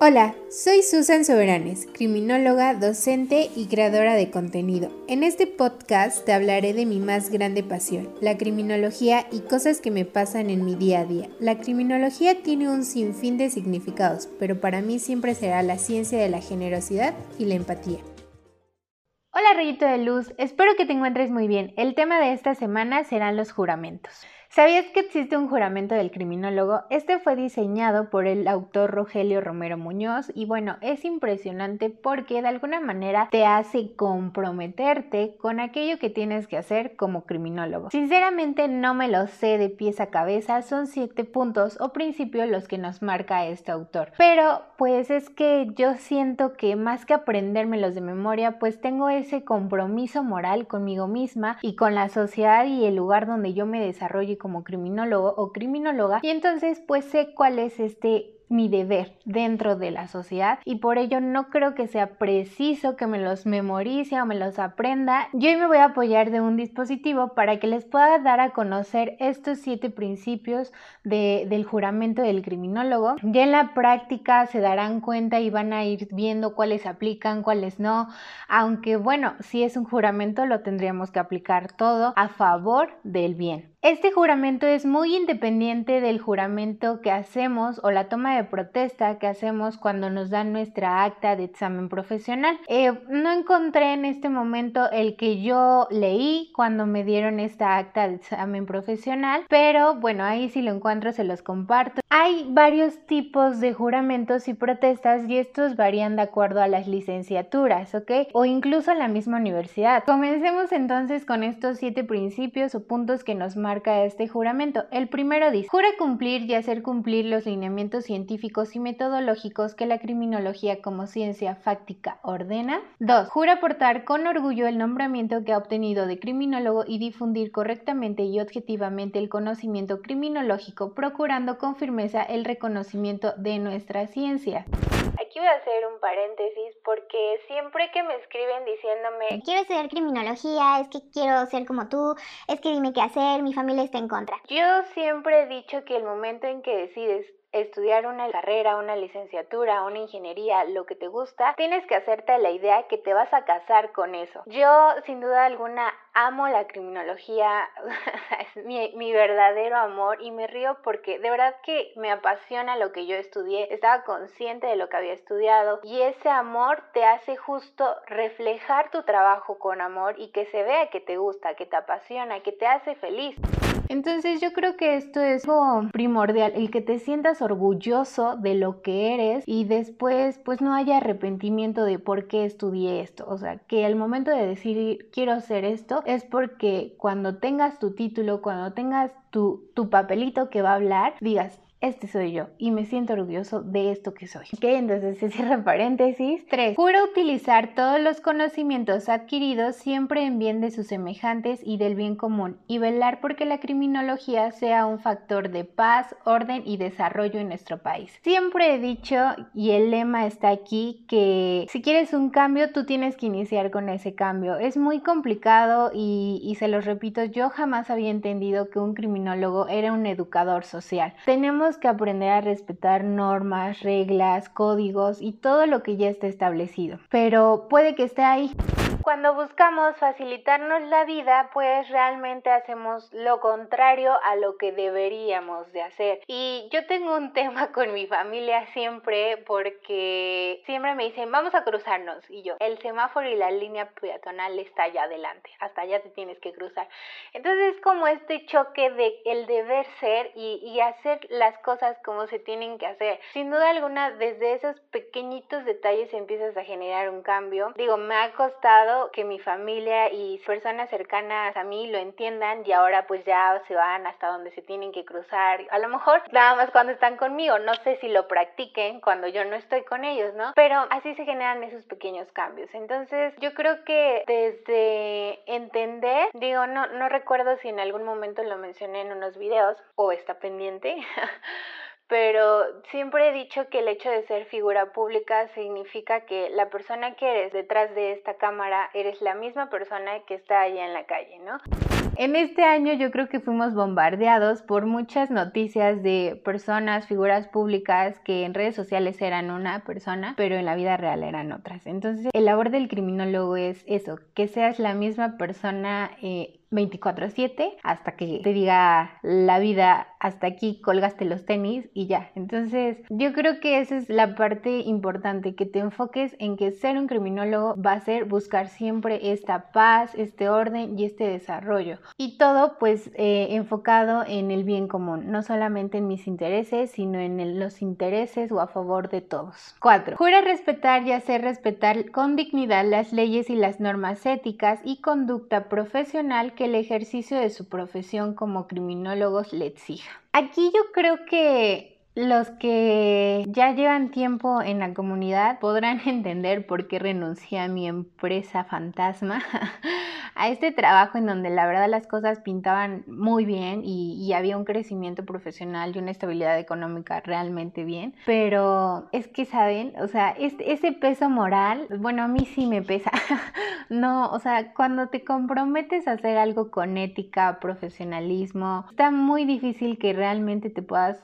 Hola, soy Susan Soberanes, criminóloga, docente y creadora de contenido. En este podcast te hablaré de mi más grande pasión, la criminología y cosas que me pasan en mi día a día. La criminología tiene un sinfín de significados, pero para mí siempre será la ciencia de la generosidad y la empatía. Hola rayito de luz, espero que te encuentres muy bien. El tema de esta semana serán los juramentos. ¿Sabías que existe un juramento del criminólogo? Este fue diseñado por el autor Rogelio Romero Muñoz y bueno, es impresionante porque de alguna manera te hace comprometerte con aquello que tienes que hacer como criminólogo. Sinceramente no me lo sé de pies a cabeza, son siete puntos o principios los que nos marca este autor. Pero pues es que yo siento que más que aprendérmelos de memoria, pues tengo ese compromiso moral conmigo misma y con la sociedad y el lugar donde yo me desarrollo como criminólogo o criminóloga y entonces pues sé cuál es este mi deber dentro de la sociedad y por ello no creo que sea preciso que me los memorice o me los aprenda. Yo hoy me voy a apoyar de un dispositivo para que les pueda dar a conocer estos siete principios del juramento del criminólogo. Ya en la práctica se darán cuenta y van a ir viendo cuáles aplican, cuáles no, aunque bueno, si es un juramento lo tendríamos que aplicar todo a favor del bien. Este juramento es muy independiente del juramento que hacemos o la toma de protesta que hacemos cuando nos dan nuestra acta de examen profesional. Eh, no encontré en este momento el que yo leí cuando me dieron esta acta de examen profesional, pero bueno, ahí si lo encuentro se los comparto. Hay varios tipos de juramentos y protestas y estos varían de acuerdo a las licenciaturas, ¿ok? O incluso a la misma universidad. Comencemos entonces con estos siete principios o puntos que nos marca este juramento. El primero dice, jura cumplir y hacer cumplir los lineamientos científicos y metodológicos que la criminología como ciencia fáctica ordena. 2. Jura portar con orgullo el nombramiento que ha obtenido de criminólogo y difundir correctamente y objetivamente el conocimiento criminológico, procurando con firmeza el reconocimiento de nuestra ciencia. Aquí voy a hacer un paréntesis porque siempre que me escriben diciéndome quiero estudiar criminología, es que quiero ser como tú, es que dime qué hacer, mi familia está en contra. Yo siempre he dicho que el momento en que decides estudiar una carrera, una licenciatura, una ingeniería, lo que te gusta, tienes que hacerte la idea que te vas a casar con eso. Yo, sin duda alguna, amo la criminología, es mi, mi, verdadero amor y me río porque de verdad que me apasiona lo que yo estudié, estaba consciente de lo que había estudiado y ese amor te hace justo reflejar tu trabajo con amor y que se vea que te gusta, que te apasiona, que te hace feliz. Entonces yo creo que esto es algo primordial, el que te sientas orgulloso de lo que eres y después pues no haya arrepentimiento de por qué estudié esto. O sea, que al momento de decir quiero hacer esto es porque cuando tengas tu título, cuando tengas tu, tu papelito que va a hablar, digas, este soy yo y me siento orgulloso de esto que soy. Ok, entonces se cierra paréntesis. 3. Juro utilizar todos los conocimientos adquiridos siempre en bien de sus semejantes y del bien común y velar porque la criminología sea un factor de paz, orden y desarrollo en nuestro país. Siempre he dicho y el lema está aquí que si quieres un cambio tú tienes que iniciar con ese cambio. Es muy complicado y se los repito, yo jamás había entendido que un criminólogo era un educador social. Tenemos que aprender a respetar normas, reglas, códigos y todo lo que ya está establecido. Pero puede que esté ahí. Cuando buscamos facilitarnos la vida, pues realmente hacemos lo contrario a lo que deberíamos de hacer. Y yo tengo un tema con mi familia siempre porque siempre me dicen, vamos a cruzarnos. Y yo, el semáforo y la línea peatonal está allá adelante, hasta allá te tienes que cruzar. Entonces es como este choque de el deber ser y, y hacer las cosas como se tienen que hacer. Sin duda alguna, desde esos pequeñitos detalles empiezas a generar un cambio. Digo, me ha costado que mi familia y personas cercanas a mí lo entiendan y ahora pues ya se van hasta donde se tienen que cruzar. A lo mejor nada más cuando están conmigo, no sé si lo practiquen cuando yo no estoy con ellos, ¿no? Pero así se generan esos pequeños cambios. Entonces yo creo que desde entender, digo, no, no recuerdo si en algún momento lo mencioné en unos videos o está pendiente. pero siempre he dicho que el hecho de ser figura pública significa que la persona que eres detrás de esta cámara eres la misma persona que está allá en la calle, ¿no? En este año yo creo que fuimos bombardeados por muchas noticias de personas, figuras públicas que en redes sociales eran una persona, pero en la vida real eran otras. Entonces, el labor del criminólogo es eso, que seas la misma persona eh, 24/7 hasta que te diga la vida hasta aquí colgaste los tenis y ya. Entonces yo creo que esa es la parte importante, que te enfoques en que ser un criminólogo va a ser buscar siempre esta paz, este orden y este desarrollo. Y todo pues eh, enfocado en el bien común, no solamente en mis intereses, sino en los intereses o a favor de todos. 4. Jura respetar y hacer respetar con dignidad las leyes y las normas éticas y conducta profesional que el ejercicio de su profesión como criminólogos le exija. Aquí yo creo que los que ya llevan tiempo en la comunidad podrán entender por qué renuncié a mi empresa fantasma, a este trabajo en donde la verdad las cosas pintaban muy bien y, había un crecimiento profesional y una estabilidad económica realmente bien. Pero es que, ¿saben? O sea, este, ese peso moral, bueno, a mí sí me pesa. no, o sea, cuando te comprometes a hacer algo con ética, profesionalismo, está muy difícil que realmente te puedas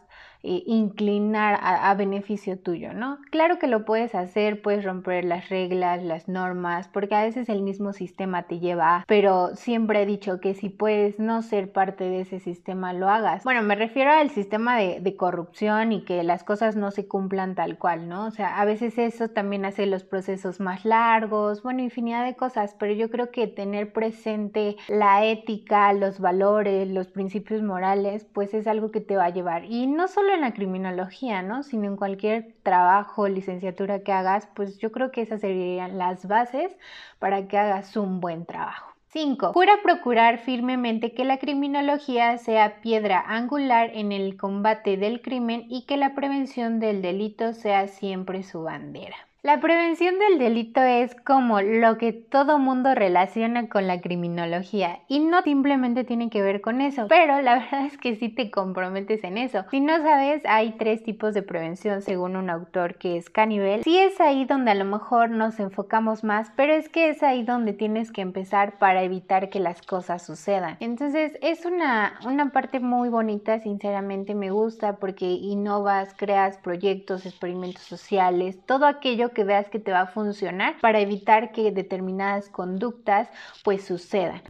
eh, inclinar a, beneficio tuyo, ¿no? Claro que lo puedes hacer, puedes romper las reglas, las normas, porque a veces el mismo sistema te lleva, pero siempre he dicho que si puedes no ser parte de ese sistema, lo hagas. Bueno, me refiero al sistema de, de corrupción y que las cosas no se cumplan tal cual, ¿no? O sea, a veces eso también hace los procesos más largos, bueno, infinidad de cosas, pero yo creo que tener presente la ética, los valores, los principios morales, pues es algo que te va a llevar. Y no solo en la criminología, ¿no? Sino en cualquier trabajo, licenciatura que hagas, pues yo creo que esas serían las bases para que hagas un buen trabajo. 5. Jura procurar firmemente que la criminología sea piedra angular en el combate del crimen y que la prevención del delito sea siempre su bandera. La prevención del delito es como lo que todo mundo relaciona con la criminología y no simplemente tiene que ver con eso, pero la verdad es que sí te comprometes en eso. Si no sabes, hay tres tipos de prevención según un autor que es Cannibal. Sí es ahí donde a lo mejor nos enfocamos más, pero es que es ahí donde tienes que empezar para evitar que las cosas sucedan. Entonces es una, una parte muy bonita, sinceramente me gusta porque innovas, creas proyectos, experimentos sociales, todo aquello que veas que te va a funcionar para evitar que determinadas conductas pues sucedan.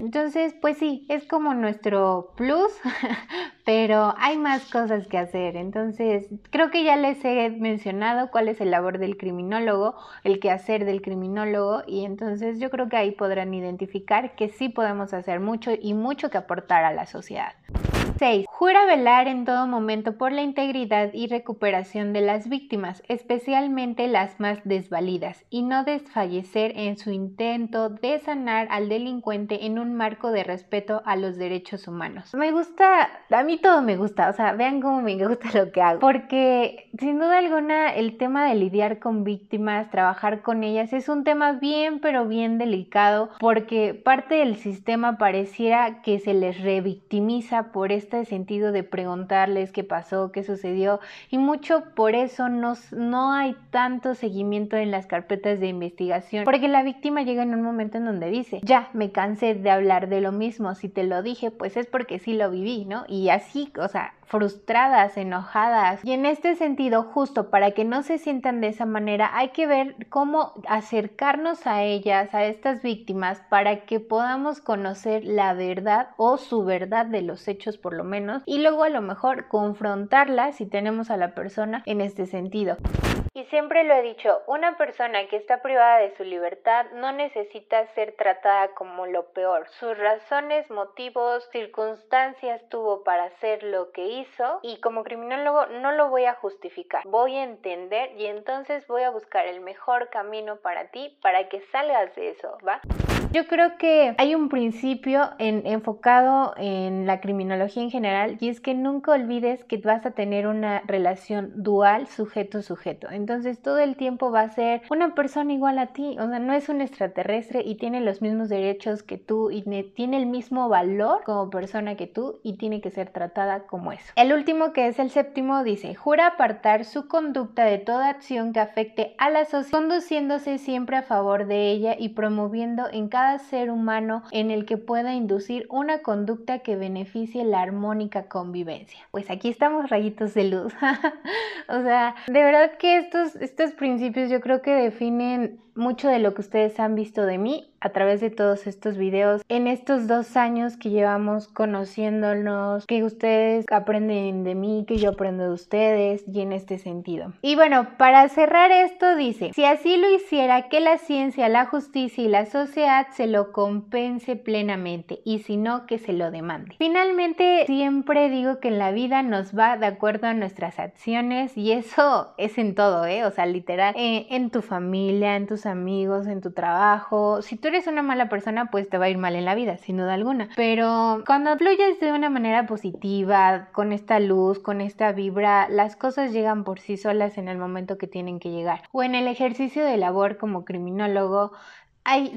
Entonces, pues sí, es como nuestro plus, pero hay más cosas que hacer. Entonces, creo que ya les he mencionado cuál es el labor del criminólogo, el quehacer del criminólogo, y entonces yo creo que ahí podrán identificar que sí podemos hacer mucho y mucho que aportar a la sociedad. 6. Jura velar en todo momento por la integridad y recuperación de las víctimas, especialmente las más desvalidas, y no desfallecer en su intento de sanar al delincuente en un marco de respeto a los derechos humanos. Me gusta, a mí todo me gusta, o sea, vean cómo me gusta lo que hago, porque sin duda alguna el tema de lidiar con víctimas, trabajar con ellas, es un tema bien, pero bien delicado, porque parte del sistema pareciera que se les revictimiza por este sentido de preguntarles qué pasó, qué sucedió, y mucho por eso no, no hay tanto seguimiento en las carpetas de investigación, porque la víctima llega en un momento en donde dice, ya, me cansé de hablar de lo mismo, si te lo dije, pues es porque sí lo viví, ¿no? Y así, o sea, frustradas, enojadas. Y en este sentido, justo para que no se sientan de esa manera, hay que ver cómo acercarnos a ellas, a estas víctimas, para que podamos conocer la verdad o su verdad de los hechos por lo menos, y luego a lo mejor confrontarla si tenemos a la persona en este sentido. Y siempre lo he dicho, una persona que está privada de su libertad no necesita ser tratada como lo peor. Sus razones, motivos, circunstancias tuvo para hacer lo que hizo y como criminólogo no lo voy a justificar. Voy a entender y entonces voy a buscar el mejor camino para ti para que salgas de eso, ¿va? Yo creo que hay un principio enfocado en la criminología en general y es que nunca olvides que vas a tener una relación dual sujeto-sujeto. Entonces todo el tiempo va a ser una persona igual a ti, o sea, no es un extraterrestre y tiene los mismos derechos que tú y tiene el mismo valor como persona que tú y tiene que ser tratada como eso. El último que es el séptimo dice, jura apartar su conducta de toda acción que afecte a la sociedad, conduciéndose siempre a favor de ella y promoviendo en cada ser humano en el que pueda inducir una conducta que beneficie la armónica convivencia. Pues aquí estamos rayitos de luz. o sea, de verdad que estos, estos principios yo creo que definen mucho de lo que ustedes han visto de mí a través de todos estos videos en estos dos años que llevamos conociéndonos, que ustedes aprenden de mí, que yo aprendo de ustedes y en este sentido. Y bueno, para cerrar esto dice, si así lo hiciera, que la ciencia, la justicia y la sociedad se lo compense plenamente y si no, que se lo demande. Finalmente, siempre digo que en la vida nos va de acuerdo a nuestras acciones y eso es en todo, ¿eh? O sea, literal, eh, en tu familia, en tus amigos, en tu trabajo. Si tú eres una mala persona, pues te va a ir mal en la vida, sin duda alguna. Pero cuando fluyes de una manera positiva, con esta luz, con esta vibra, las cosas llegan por sí solas en el momento que tienen que llegar. O en el ejercicio de labor como criminólogo,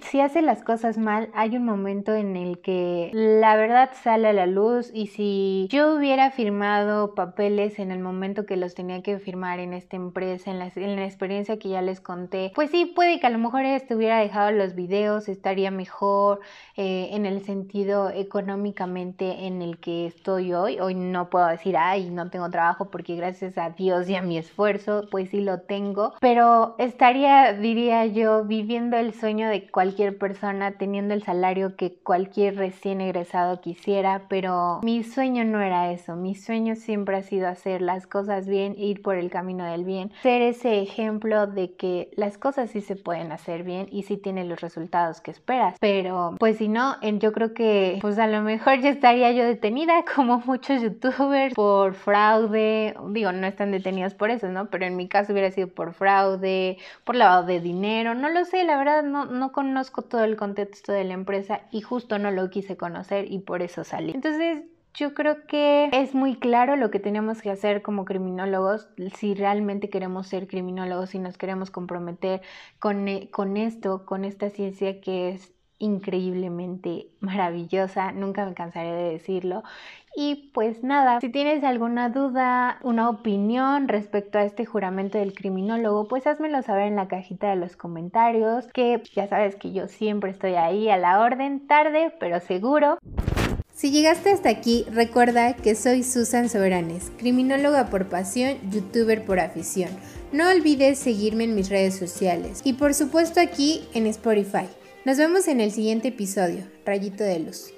si hace las cosas mal, hay un momento en el que la verdad sale a la luz y si yo hubiera firmado papeles en el momento que los tenía que firmar en esta empresa, en la, en la experiencia que ya les conté, pues sí, puede que a lo mejor estuviera dejado los videos, estaría mejor eh, en el sentido económicamente en el que estoy hoy. Hoy no puedo decir, ay, no tengo trabajo porque gracias a Dios y a mi esfuerzo, pues sí lo tengo, pero estaría, diría yo, viviendo el sueño de cualquier persona teniendo el salario que cualquier recién egresado quisiera, pero mi sueño no era eso, mi sueño siempre ha sido hacer las cosas bien, ir por el camino del bien, ser ese ejemplo de que las cosas sí se pueden hacer bien y sí tienen los resultados que esperas, pero pues si no, yo creo que pues a lo mejor ya estaría yo detenida como muchos youtubers por fraude, digo, no están detenidos por eso, ¿no? Pero en mi caso hubiera sido por fraude, por lavado de dinero, no lo sé, la verdad no, no conozco todo el contexto de la empresa y justo no lo quise conocer y por eso salí. Entonces, yo creo que es muy claro lo que tenemos que hacer como criminólogos si realmente queremos ser criminólogos, si nos queremos comprometer con, eh, con esto, con esta ciencia que es increíblemente maravillosa, nunca me cansaré de decirlo. Y pues nada, si tienes alguna duda, una opinión respecto a este juramento del criminólogo, pues házmelo saber en la cajita de los comentarios, que ya sabes que yo siempre estoy ahí a la orden, tarde, pero seguro. Si llegaste hasta aquí, recuerda que soy Susan Soberanes, criminóloga por pasión, youtuber por afición. No olvides seguirme en mis redes sociales y por supuesto aquí en Spotify. Nos vemos en el siguiente episodio, Rayito de Luz.